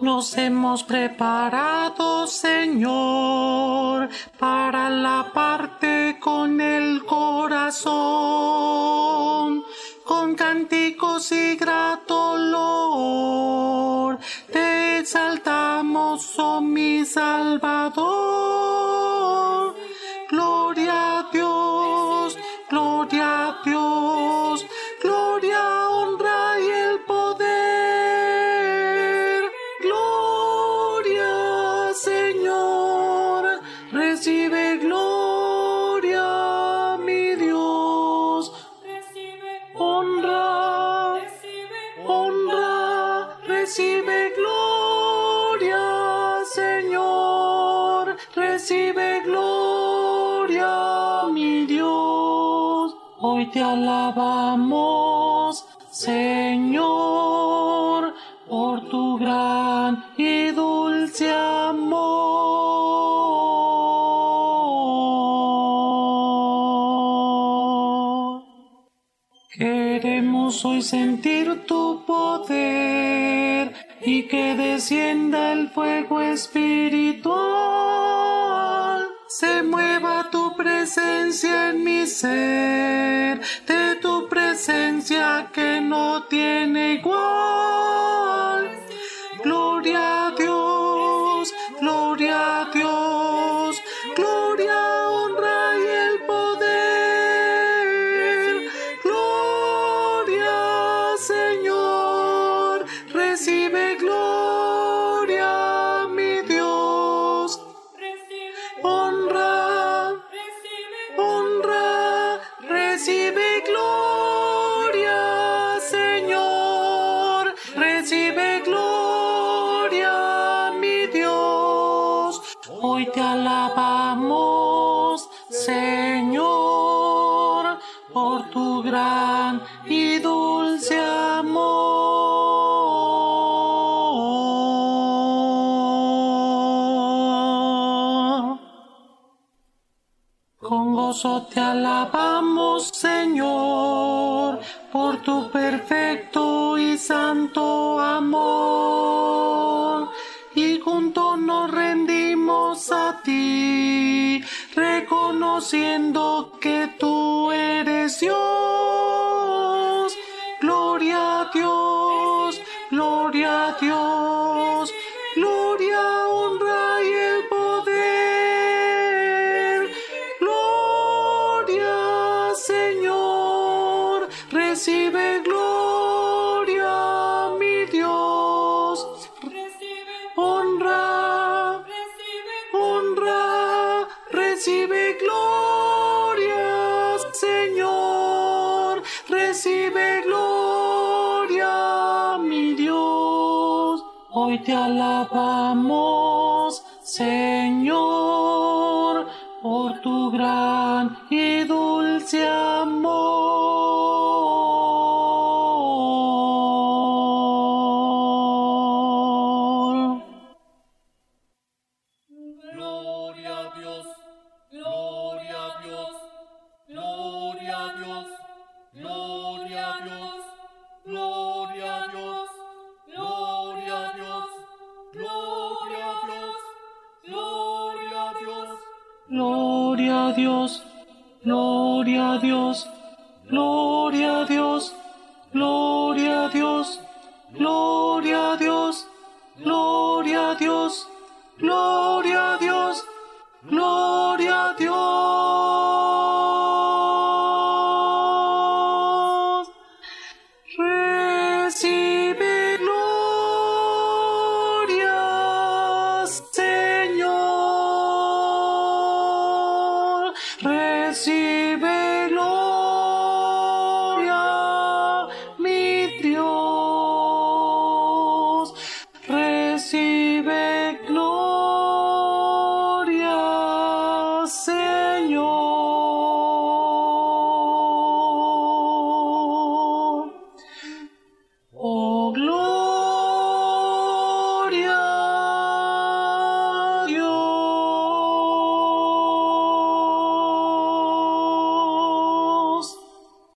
Nos hemos preparado, Señor, para la parte con el corazón, con cánticos y grato olor. Te exaltamos, oh mi Salvador. Te alabamos, Señor, por tu gran y dulce amor. Queremos hoy sentir tu poder y que descienda el fuego espiritual. Se mueva tu presencia en mi ser, presencia que no tiene igual. Gloria a Dios, gloria a Dios, te alabamos, Señor, por tu gran y dulce amor. Con gozo te alabamos, Señor, por tu perfecto y santo amor. Reconociendo que tú eres Dios. Gloria a Dios, gloria a Dios, gloria, honra y el poder. Gloria, Señor, recibe gloria, mi Dios. Honra, honra, recibe Hoy te alabamos, Señor, por tu gran y dulce Gloria a Dios, gloria a Dios, gloria a Dios, gloria a Dios, gloria a Dios, gloria a Dios, gloria receive it.